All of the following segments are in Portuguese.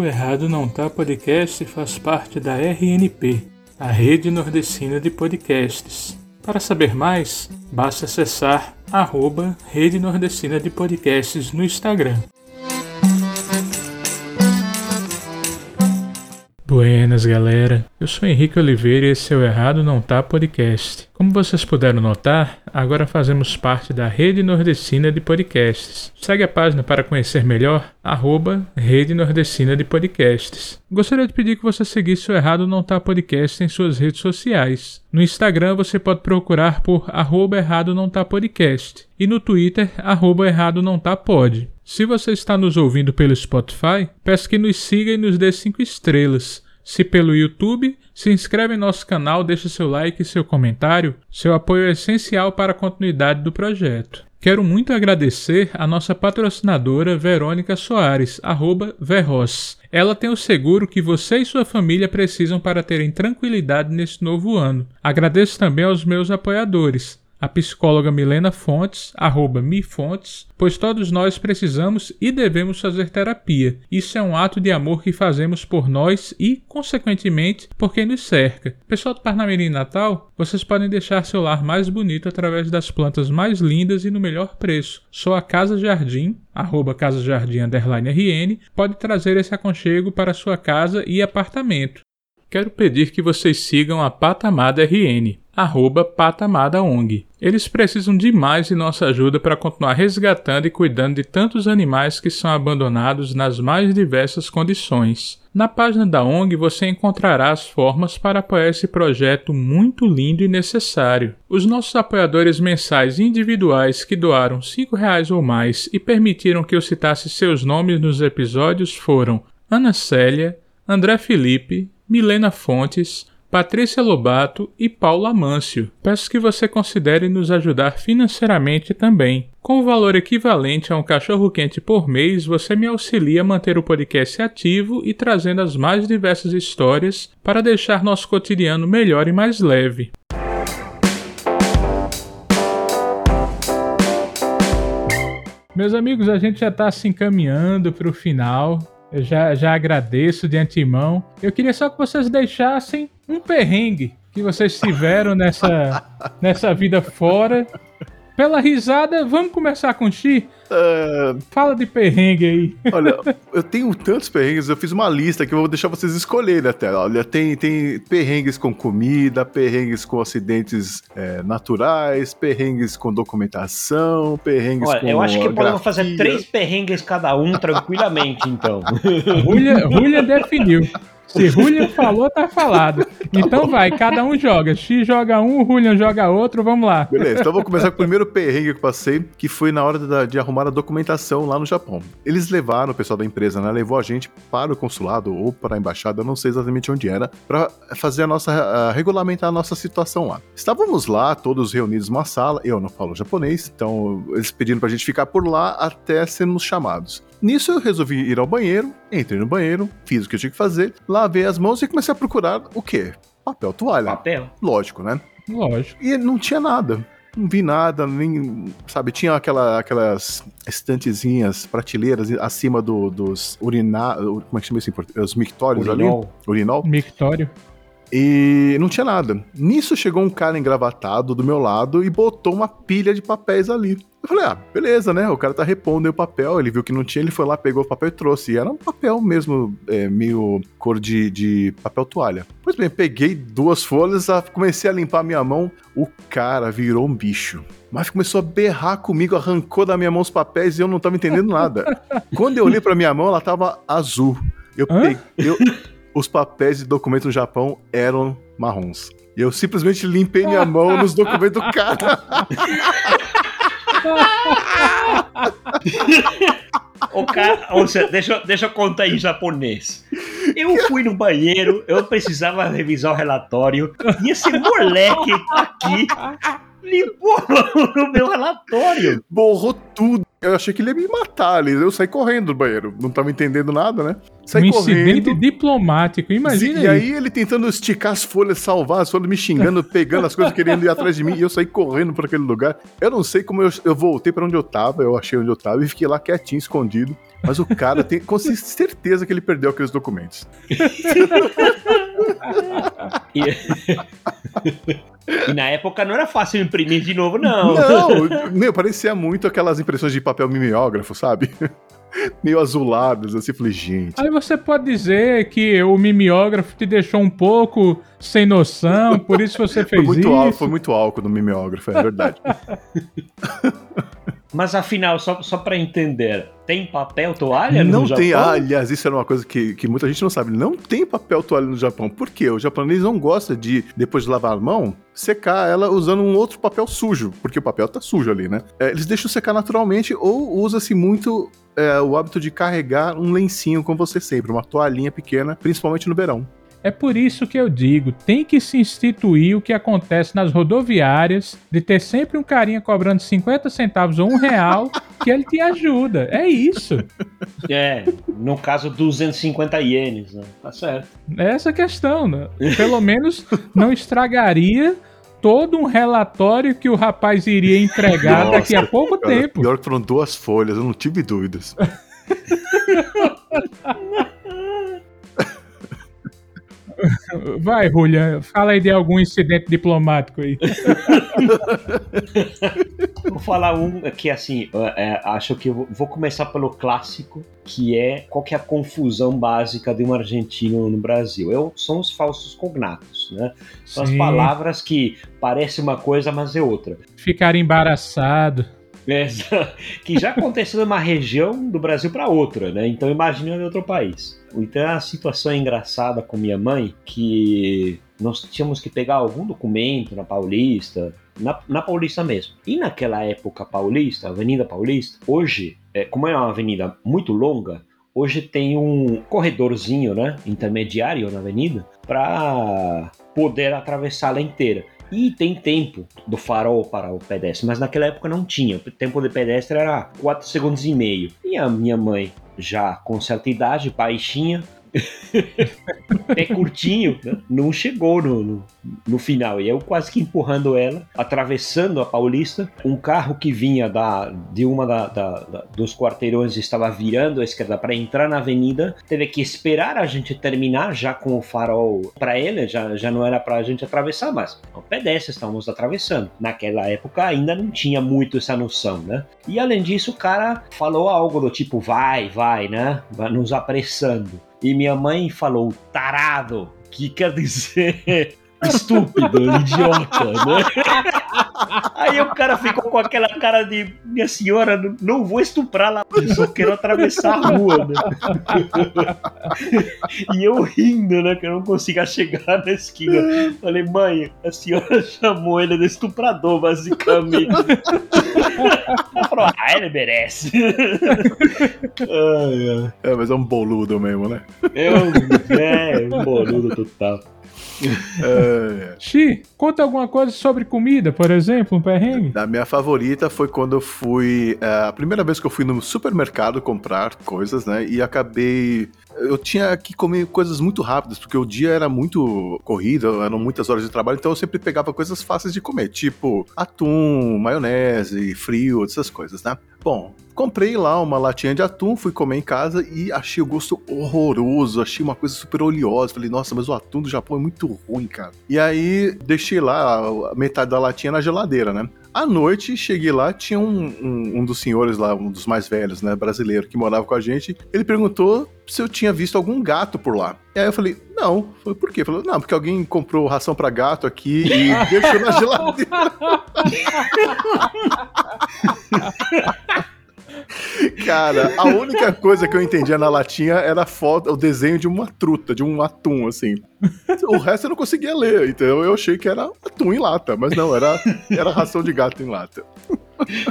O Errado Não Tá Podcast faz parte da RNP, a Rede Nordestina de Podcasts. Para saber mais, basta acessar arroba Rede Nordestina de Podcasts no Instagram. Buenas, galera. Eu sou Henrique Oliveira e esse é o Errado Não Tá Podcast. Como vocês puderam notar, agora fazemos parte da Rede Nordestina de Podcasts. Segue a página para conhecer melhor, arroba Rede Nordestina de Podcasts. Gostaria de pedir que você seguisse o Errado Não Tá Podcast em suas redes sociais. No Instagram você pode procurar por arroba Errado Não Tá Podcast e no Twitter, arroba Errado Não Tá Pod. Se você está nos ouvindo pelo Spotify, peço que nos siga e nos dê 5 estrelas. Se pelo YouTube, se inscreve em nosso canal, deixe seu like e seu comentário. Seu apoio é essencial para a continuidade do projeto. Quero muito agradecer a nossa patrocinadora Verônica Soares, arroba Verros. Ela tem o seguro que você e sua família precisam para terem tranquilidade neste novo ano. Agradeço também aos meus apoiadores, a psicóloga Milena Fontes, arroba mifontes, pois todos nós precisamos e devemos fazer terapia. Isso é um ato de amor que fazemos por nós e, consequentemente, por quem nos cerca. Pessoal do Parnamirim Natal, vocês podem deixar seu lar mais bonito através das plantas mais lindas e no melhor preço. Só a Casa Jardim, arroba Casa Jardim RN, pode trazer esse aconchego para sua casa e apartamento. Quero pedir que vocês sigam a Patamada RN arroba patamadaong. Eles precisam demais de nossa ajuda para continuar resgatando e cuidando de tantos animais que são abandonados nas mais diversas condições. Na página da ONG você encontrará as formas para apoiar esse projeto muito lindo e necessário. Os nossos apoiadores mensais individuais que doaram R$ reais ou mais e permitiram que eu citasse seus nomes nos episódios foram Ana Célia, André Felipe, Milena Fontes, Patrícia Lobato e Paula Amâncio. Peço que você considere nos ajudar financeiramente também. Com o valor equivalente a um cachorro-quente por mês, você me auxilia a manter o podcast ativo e trazendo as mais diversas histórias para deixar nosso cotidiano melhor e mais leve. Meus amigos, a gente já está se encaminhando para o final. Eu já, já agradeço de antemão. Eu queria só que vocês deixassem um perrengue que vocês tiveram nessa, nessa vida fora. Pela risada, vamos começar com o Xi? Uh, Fala de perrengue aí. Olha, eu tenho tantos perrengues, eu fiz uma lista que eu vou deixar vocês escolherem até. Olha, tem, tem perrengues com comida, perrengues com acidentes é, naturais, perrengues com documentação, perrengues Olha, com. Eu acho que podemos fazer três perrengues cada um tranquilamente, então. Julia, Julia definiu. Se Julian falou, tá falado. Então vai, cada um joga. X joga um, o Julian joga outro, vamos lá. Beleza, então vou começar com o primeiro perrengue que eu passei, que foi na hora da, de arrumar a documentação lá no Japão. Eles levaram, o pessoal da empresa, né, levou a gente para o consulado ou para a embaixada, eu não sei exatamente onde era, para fazer a nossa, a, regulamentar a nossa situação lá. Estávamos lá, todos reunidos numa sala, eu não falo japonês, então eles pediram pra gente ficar por lá até sermos chamados. Nisso eu resolvi ir ao banheiro, entrei no banheiro, fiz o que eu tinha que fazer, lavei as mãos e comecei a procurar o quê? Papel toalha. Papel? Lógico, né? Lógico. E não tinha nada. Não vi nada, nem. Sabe, tinha aquela, aquelas estantezinhas, prateleiras acima do, dos urinar. Como é que chama isso em português? Os mictórios Urinol. ali? Urinol. Mictório. E não tinha nada. Nisso chegou um cara engravatado do meu lado e botou uma pilha de papéis ali. Eu falei, ah, beleza, né? O cara tá repondo o papel, ele viu que não tinha, ele foi lá, pegou o papel e trouxe. E era um papel mesmo, é, meio cor de, de papel toalha. Pois bem, peguei duas folhas, comecei a limpar minha mão, o cara virou um bicho. Mas começou a berrar comigo, arrancou da minha mão os papéis e eu não tava entendendo nada. Quando eu olhei pra minha mão, ela tava azul. Eu peguei. Eu, os papéis de documento no Japão eram marrons. E eu simplesmente limpei minha mão nos documentos do cara. o cara, ou seja, deixa, deixa eu contar em japonês. Eu fui no banheiro, eu precisava revisar o relatório, e esse moleque aqui limpou no meu relatório. Borrou tudo. Eu achei que ele ia me matar ali. Eu saí correndo do banheiro. Não tava entendendo nada, né? Saí um incidente correndo. diplomático, imagina E aí ele tentando esticar as folhas, salvar as folhas, me xingando, pegando as coisas, querendo ir atrás de mim, e eu saí correndo para aquele lugar. Eu não sei como eu, eu voltei para onde eu tava, eu achei onde eu tava, e fiquei lá quietinho, escondido. Mas o cara tem com certeza que ele perdeu aqueles documentos. E... na época não era fácil imprimir de novo, não. Não, meu, parecia muito aquelas impressões de papel mimeógrafo, sabe? Meio azuladas, assim, falei, gente. Aí você pode dizer que o mimeógrafo te deixou um pouco sem noção, por isso você fez Foi muito, isso. álcool, foi muito álcool no mimeógrafo, é verdade. Mas afinal, só, só para entender, tem papel toalha no não Japão? tem, ah, aliás, isso era uma coisa que, que muita gente não sabe. Não tem papel toalha no Japão. Por quê? O japonês não gosta de, depois de lavar a mão, secar ela usando um outro papel sujo, porque o papel tá sujo ali, né? É, eles deixam secar naturalmente ou usa-se muito é, o hábito de carregar um lencinho com você sempre, uma toalhinha pequena, principalmente no verão. É por isso que eu digo, tem que se instituir o que acontece nas rodoviárias, de ter sempre um carinha cobrando 50 centavos ou um real, que ele te ajuda. É isso. É, no caso 250 ienes, né? Tá certo. É essa a questão, né? Pelo menos não estragaria todo um relatório que o rapaz iria entregar Nossa, daqui a pouco Cara, tempo. Pior que foram duas folhas, eu não tive dúvidas. Vai, Julia, fala aí de algum incidente diplomático aí. Vou falar um que assim, é, acho que vou- começar pelo clássico, que é qual que é a confusão básica de um argentino no Brasil. Eu, são os falsos cognatos, né? São as Sim. palavras que parecem uma coisa, mas é outra. Ficar embaraçado. Essa- que já aconteceu de uma região do Brasil para outra, né? Então imagine em outro país. Então é uma situação engraçada com minha mãe que nós tínhamos que pegar algum documento na Paulista, na, na Paulista mesmo. E naquela época paulista, Avenida Paulista, hoje, é, como é uma avenida muito longa, hoje tem um corredorzinho, né, intermediário na avenida, para poder atravessá-la inteira. E tem tempo do farol para o pedestre, mas naquela época não tinha. O tempo de pedestre era 4 segundos e meio. E a minha mãe, já com certa idade, baixinha, pé curtinho, né? não chegou no, no, no final. E eu quase que empurrando ela, atravessando a Paulista. Um carro que vinha da, de uma da, da- da- dos quarteirões estava virando à esquerda para entrar na avenida. Teve que esperar a gente terminar já com o farol para ele, já, já não era para a gente atravessar, mas o pedestre estávamos atravessando. Naquela época ainda não tinha muito essa noção, né? E além disso, o cara falou algo do tipo: vai, vai, né? Nos apressando. E minha mãe falou, tarado, que quer dizer estúpido, idiota, né? Aí o cara ficou com aquela cara de minha senhora, não- vou estuprá-la, eu só quero atravessar a rua, né? E eu rindo, né? Que eu não consiga chegar na esquina. Falei, mãe, a senhora chamou ele de estuprador, basicamente. Ela falou, ah, ele merece. ai. É, mas é um boludo mesmo, né? É um, é, um boludo total. É, Xi, conta alguma coisa sobre comida, por exemplo, um perrengue? A minha favorita foi quando eu fui. é, a primeira vez que eu fui no supermercado comprar coisas, né? E acabei. Eu tinha que comer coisas muito rápidas, porque o dia era muito corrido, eram muitas horas de trabalho, então eu sempre pegava coisas fáceis de comer, tipo atum, maionese, frio, essas coisas, né? Bom, comprei lá uma latinha de atum, fui comer em casa e achei o gosto horroroso, achei uma coisa super oleosa. Falei, nossa, mas o atum do Japão é muito ruim, cara. E aí deixei lá metade da latinha na geladeira, né? À noite, cheguei lá, tinha um, um, um dos senhores lá, um dos mais velhos, né, brasileiro, que morava com a gente. Ele perguntou se eu tinha visto algum gato por lá. E aí eu falei, não. Falei, por quê? Falou, não, porque alguém comprou ração pra gato aqui e deixou na geladeira. Cara, a única coisa que eu entendia na latinha era a foto, o desenho de uma truta, de um atum, assim. O resto eu não conseguia ler, então eu achei que era atum em lata, mas não, era, era ração de gato em lata.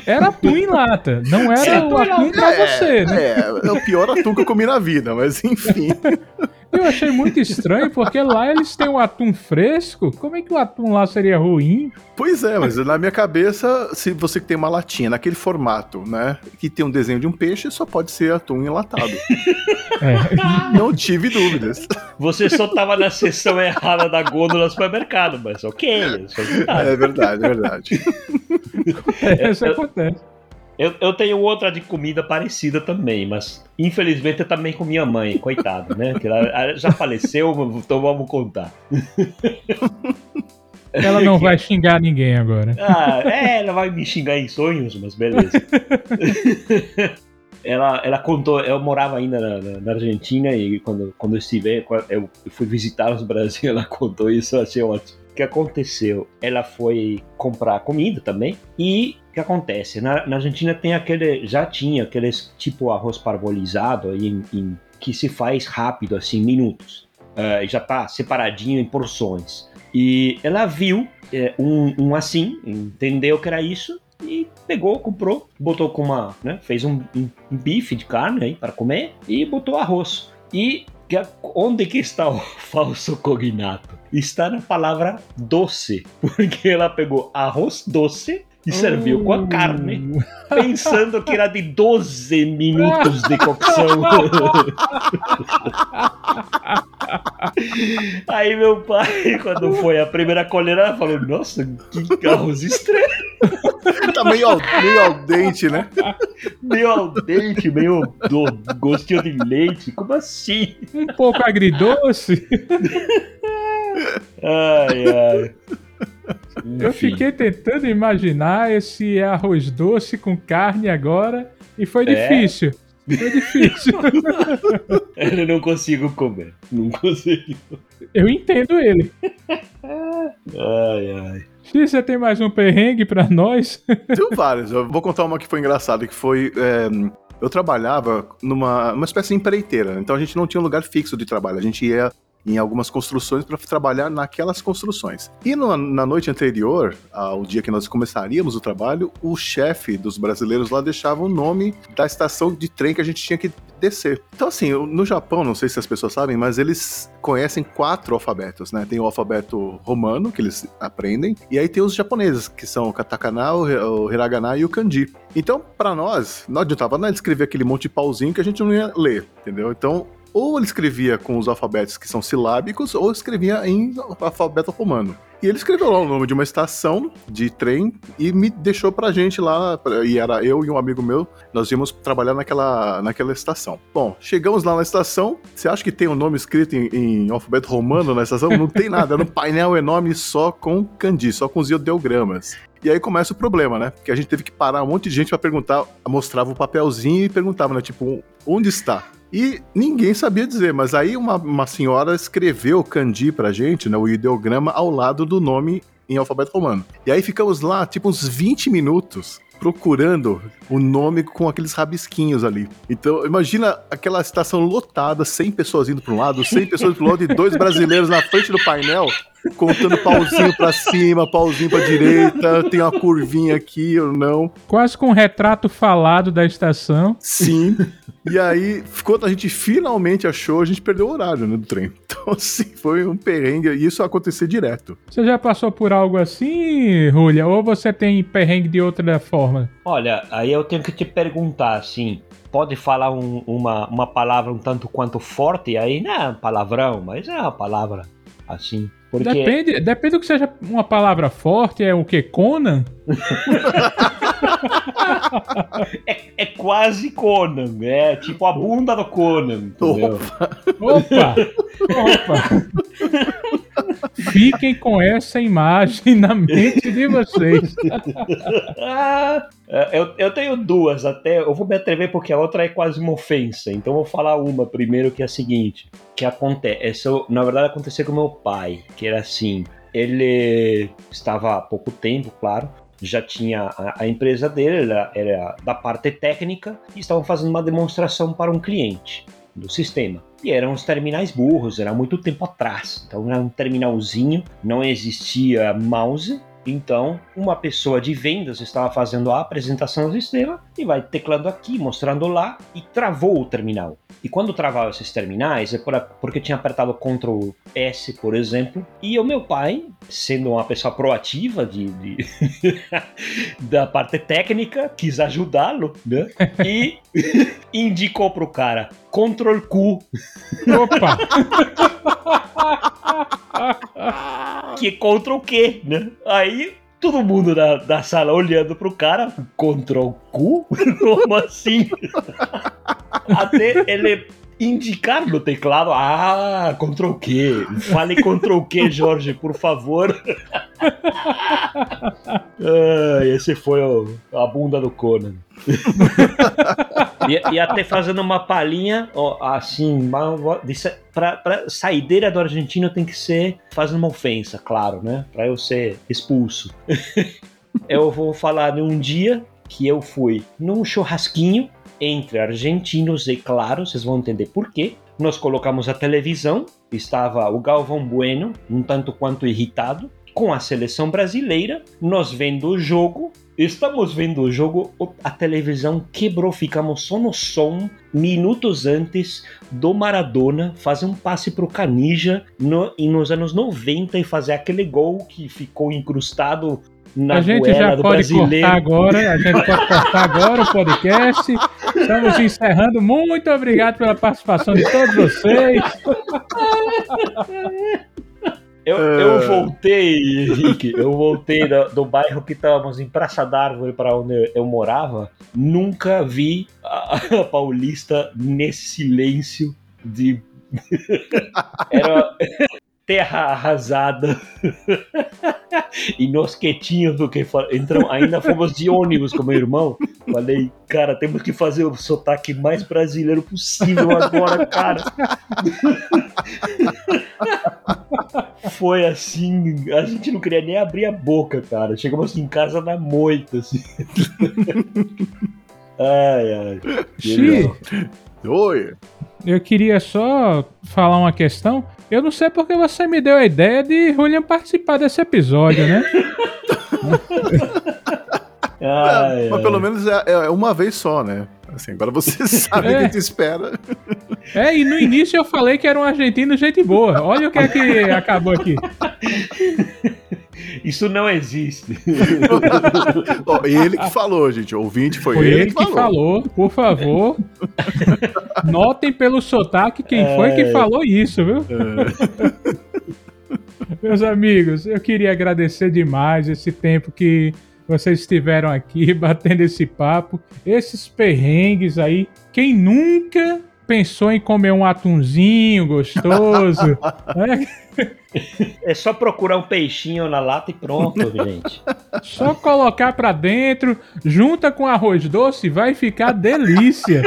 Era atum em lata, não era Sim, o atum pra é, você, né? É, é o pior atum que eu comi na vida, mas enfim. Eu achei muito estranho, porque lá eles têm o atum fresco. Como é que o atum lá seria ruim? Pois é, mas na minha cabeça, se você tem uma latinha naquele formato, né, que tem um desenho de um peixe, só pode ser atum enlatado. É. Não tive dúvidas. Você só tava na seção errada da gôndola do supermercado, mas ok. É verdade, é verdade. É, isso acontece. Eu, eu tenho outra de comida parecida também, mas infelizmente eu também com minha mãe, coitada, né? Que ela já faleceu, então vamos contar. Ela não vai xingar ninguém agora. Ah, é, ela vai me xingar em sonhos, mas beleza. ela, ela contou, eu morava ainda na, na, Argentina e quando, quando eu estive, eu fui visitar no Brasil, ela contou isso, eu achei ótimo. O que aconteceu? Ela foi comprar comida também e que acontece? Na, na, Argentina tem aquele, já tinha aqueles tipo arroz parbolizado em, em, que se faz rápido, assim, minutos. Uh, já tá separadinho em porções. E ela viu é, um, um, assim, entendeu que era isso e pegou, comprou, botou com uma, né, fez um, um, um bife de carne aí para comer e botou arroz. E onde que está o falso cognato? Está na palavra doce, porque ela pegou arroz doce e serviu com a carne, uh. pensando que era de 12 minutos de cocção. Aí meu pai, quando foi a primeira colherada, falou: Nossa, que arroz estranho. tá meio al, meio al dente, né? Meio al dente, meio do gostinho de leite. Como assim? Um pouco agridoce. ai, ai. Eu fiquei tentando imaginar esse arroz doce com carne agora e foi é. difícil. Foi difícil. Eu não consigo comer. Não consigo. Eu entendo ele. Ai, ai. X, você tem mais um perrengue pra nós? Tem vários. Eu vou contar uma que foi engraçada, que foi. É, eu trabalhava numa uma espécie de empreiteira, então a gente não tinha um lugar fixo de trabalho. A gente ia em algumas construções para trabalhar naquelas construções. E no, na noite anterior, ao dia que nós começaríamos o trabalho, o chefe dos brasileiros lá deixava o nome da estação de trem que a gente tinha que descer. Então, assim, no Japão, não sei se as pessoas sabem, mas eles conhecem quatro alfabetos, né? Tem o alfabeto romano, que eles aprendem, e aí tem os japoneses, que são o katakana, o hiragana e o kanji. Então, para nós, não adiantava nada escrever aquele monte de pauzinho que a gente não ia ler, entendeu? Então, ou ele escrevia com os alfabetos que são silábicos, ou escrevia em alfabeto romano. E ele escreveu lá o nome de uma estação de trem e me deixou pra gente lá, e era eu e um amigo meu, nós íamos trabalhar naquela, naquela estação. Bom, chegamos lá na estação, você acha que tem o um nome escrito em, em, alfabeto romano na estação? Não tem nada, era um painel enorme só com kanji, só com os ideogramas. E aí começa o problema, né? Porque a gente teve que parar um monte de gente para perguntar, mostrava o papelzinho e perguntava, né? Tipo, onde está? E ninguém sabia dizer, mas aí uma, uma senhora escreveu kanji pra gente, né, o ideograma, ao lado do nome em alfabeto romano. E aí ficamos lá, tipo, uns 20 minutos procurando o nome com aqueles rabisquinhos ali. Então, imagina aquela estação lotada, 100 pessoas indo para um lado, 100 pessoas pro lado e dois brasileiros na frente do painel contando pauzinho para cima, pauzinho para direita, tem uma curvinha aqui ou não. Quase com um retrato falado da estação. Sim. E aí, quando a gente finalmente achou, a gente perdeu o horário né, do trem. Então, assim, foi um perrengue e isso acontecer direto. Você já passou por algo assim, Julia? Ou você tem perrengue de outra forma? Olha, aí eu tenho que te perguntar, assim, pode falar um, uma, uma palavra um tanto quanto forte, aí não é um palavrão, mas é uma palavra assim. Porque... Depende, depende do que seja uma palavra forte, é o que? Conan? é, é, quase Conan, é tipo a bunda do Conan, entendeu? Opa! Opa! Fiquem com essa imagem na mente de vocês. É, eu, eu tenho duas até. Eu vou me atrever porque a outra é quase uma ofensa. Então eu vou falar uma primeiro que é a seguinte: que acontece. na verdade aconteceu com meu pai, que era assim. Ele estava há pouco tempo, claro, já tinha a, a empresa dele, era, era da parte técnica, e estavam fazendo uma demonstração para um cliente do sistema. E eram os terminais burros, era muito tempo atrás. Então era um terminalzinho, não existia mouse, Então, uma pessoa de vendas estava fazendo a apresentação do sistema e vai teclando aqui, mostrando lá e travou o terminal. E quando travava esses terminais, é porque tinha apertado Ctrl S, por exemplo, e o meu pai, sendo uma pessoa proativa de, de da parte técnica, quis ajudá-lo, né? E indicou pro cara Ctrl Q. Opa! que é Ctrl Q, né? Aí todo mundo da, da sala olhando pro cara, Ctrl Q? Como assim? Até ele indicar no teclado, ah, Ctrl Q. Fale Ctrl Q, Jorge, por favor. ah, esse foi o, a bunda do Conan. e, e, até fazendo uma palhinha, ó, assim, para pra saideira do argentino tem que ser fazendo uma ofensa, claro, né? Para eu ser expulso. eu vou falar de um dia que eu fui num churrasquinho entre argentinos e claro, vocês vão entender por quê. Nós colocamos a televisão, estava o Galvão Bueno, um tanto quanto irritado, com a seleção brasileira, nós vendo o jogo, estamos vendo o jogo, a televisão quebrou, ficamos só no som, minutos antes do Maradona fazer um passe pro Canija no, nos anos 90 e fazer aquele gol que ficou incrustado na a gente já pode brasileiro. cortar agora, a gente pode cortar agora o podcast. Estamos encerrando. Muito obrigado pela participação de todos vocês. Eu, eu é. voltei, Henrique, eu voltei do, do bairro que estávamos em Praça d'Árvore para onde eu morava. Nunca vi a, a Paulista nesse silêncio de. Era, terra arrasada. e nós quietinhos, porque entramos, ainda fomos de ônibus com meu irmão. Falei, cara, temos que fazer o sotaque mais brasileiro possível agora, cara. Foi assim, a gente não queria nem abrir a boca, cara. Chegamos em casa na moita, assim. ai, ai. Oi. Eu queria só falar uma questão. Eu não sei porque você me deu a ideia de Julian participar desse episódio, né? ai, é, mas pelo menos é, é, uma vez só, né? Assim, agora você sabe o é. que te espera. É, e no início eu falei que era um argentino gente boa. Olha o que é que acabou aqui. Isso não existe. oh, ele que falou, gente. O ouvinte foi, foi ele, ele que, falou. falou. Por favor, notem pelo sotaque quem é... foi que é. falou isso, viu? É... Meus amigos, eu queria agradecer demais esse tempo que vocês estiveram aqui batendo esse papo, esses perrengues aí. Quem nunca pensou em comer um atunzinho gostoso? né? É só procurar um peixinho na lata e pronto, gente. Só colocar pra dentro, junta com arroz doce, vai ficar delícia.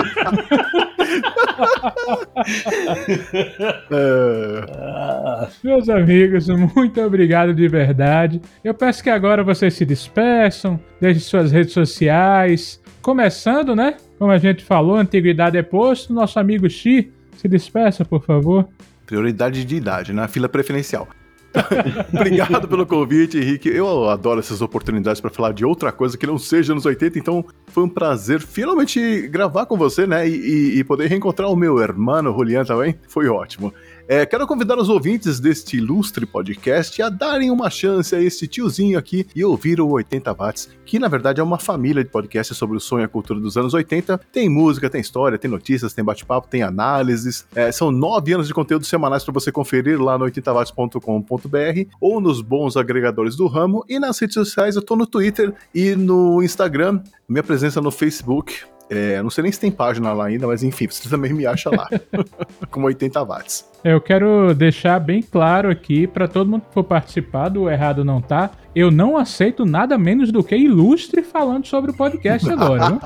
É. Meus amigos, muito obrigado de verdade. Eu peço que agora vocês se despeçam, deixem suas redes sociais. Começando, né? Como a gente falou, antiguidade é posto. Nosso amigo Xi, se despeça, por favor. Prioridade de idade, na fila preferencial. Obrigado pelo convite, Henrique. Eu adoro essas oportunidades para falar de outra coisa que não seja nos 80, então foi um prazer finalmente gravar com você, né? E, e poder reencontrar o meu irmão, Julian, também. Foi ótimo. É, quero convidar os ouvintes deste ilustre podcast a darem uma chance a este tiozinho aqui e ouvir o 80 Watts, que na verdade é uma família de podcasts sobre o sonho e a cultura dos anos 80. Tem música, tem história, tem notícias, tem bate-papo, tem análises. É, são nove anos de conteúdo semanais para você conferir lá no 80watts.com.br ou nos bons agregadores do ramo. E nas redes sociais eu tô no Twitter e no Instagram. Minha presença no Facebook é, não sei nem se tem página lá ainda, mas enfim, você também me acha lá, com 80 watts. Eu quero deixar bem claro aqui para todo mundo que for participar do Errado Não Tá, eu não aceito nada menos do que ilustre falando sobre o podcast agora.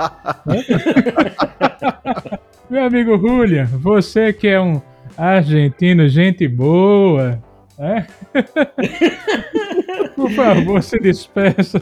Meu amigo Julia, você que é um argentino, gente boa, é? Por favor, se despeça.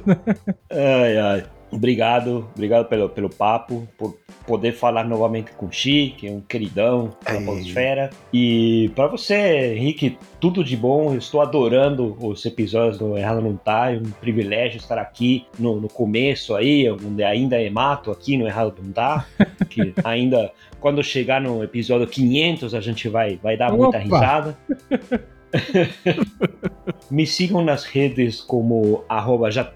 Ai, ai. Obrigado, obrigado pelo, pelo papo, por poder falar novamente com o Chique, um queridão da Podosfera. E para você, Henrique, tudo de bom. Eu estou adorando os episódios do Errado Não Tá. É um privilégio estar aqui no, no começo aí, onde ainda é mato aqui no Errado Não Tá. que ainda, quando chegar no episódio 500, a gente vai, vai dar Opa. muita risada. Me sigam nas redes como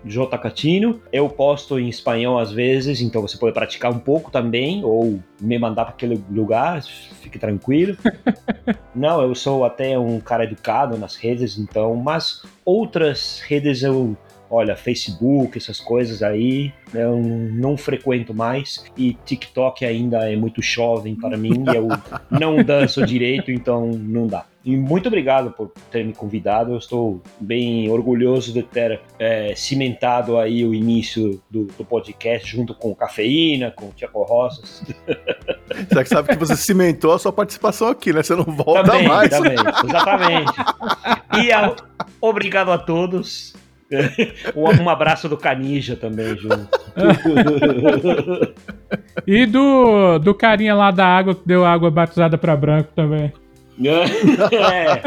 jcatino. Eu posto em espanhol às vezes, então você pode praticar um pouco também, ou me mandar para aquele lugar, fique tranquilo. Não, eu sou até um cara educado nas redes, então, mas outras redes eu olha, Facebook, essas coisas aí, eu não frequento mais e TikTok ainda é muito jovem para mim e eu não danço direito, então não dá. E muito obrigado por ter me convidado. Eu estou bem orgulhoso de ter é, cimentado aí o início do, do, podcast junto com Cafeína, com Tiago Rosas. Você que sabe que você cimentou a sua participação aqui, né? Você não volta também, mais. Também, exatamente. E a, obrigado a todos. um abraço do Canija também, junto. e do, do carinha lá da água que deu água batizada para branco também. é.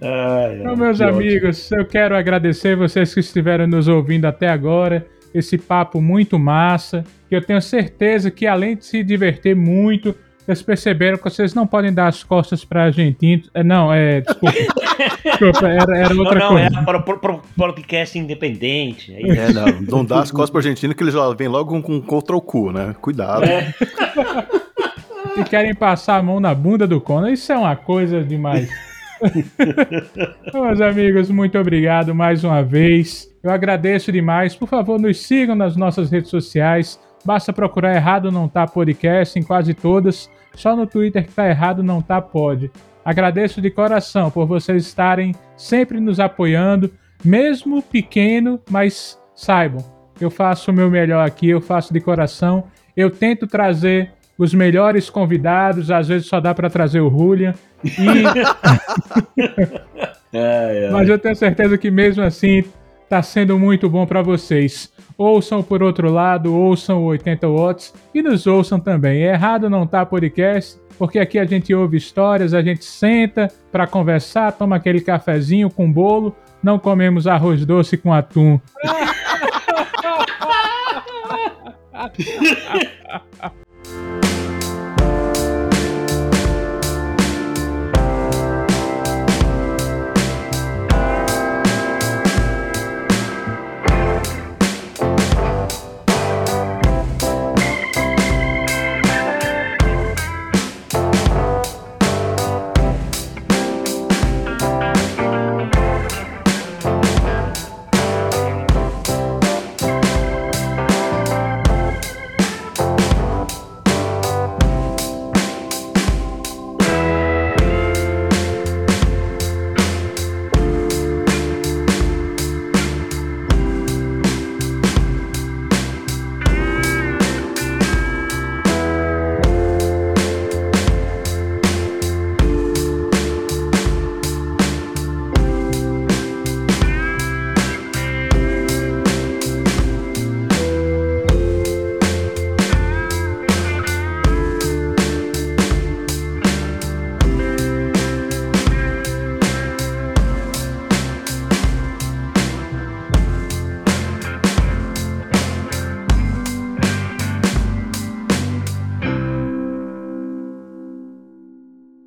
Ai, então, meus amigos, ótimo. eu quero agradecer vocês que estiveram nos ouvindo até agora. Esse papo muito massa, que eu tenho certeza que além de se divertir muito, vocês perceberam que vocês não podem dar as costas para argentinos. É, não, é. Desculpa. desculpa, era, era outra não, não, coisa. Não, é para o podcast independente. É, é, não, não dá as costas para argentino que eles já vêm logo com, com contra o cu, né? Cuidado. É. e querem passar a mão na bunda do Conan, isso é uma coisa demais. Meus amigos, muito obrigado mais uma vez. Eu agradeço demais. Por favor, nos sigam nas nossas redes sociais. Basta procurar Errado Não Tá Podcast em quase todas. Só no Twitter que tá errado não tá pode. Agradeço de coração por vocês estarem sempre nos apoiando, mesmo pequeno, mas saibam, eu faço o meu melhor aqui, eu faço de coração. Eu tento trazer os melhores convidados, às vezes só dá para trazer o Julian. E... Mas eu tenho certeza que mesmo assim tá sendo muito bom para vocês. Ouçam por outro lado, ouçam o 80 Watts e nos ouçam também. É errado não tá podcast, porque aqui a gente ouve histórias, a gente senta para conversar, toma aquele cafezinho com bolo, não comemos arroz doce com atum.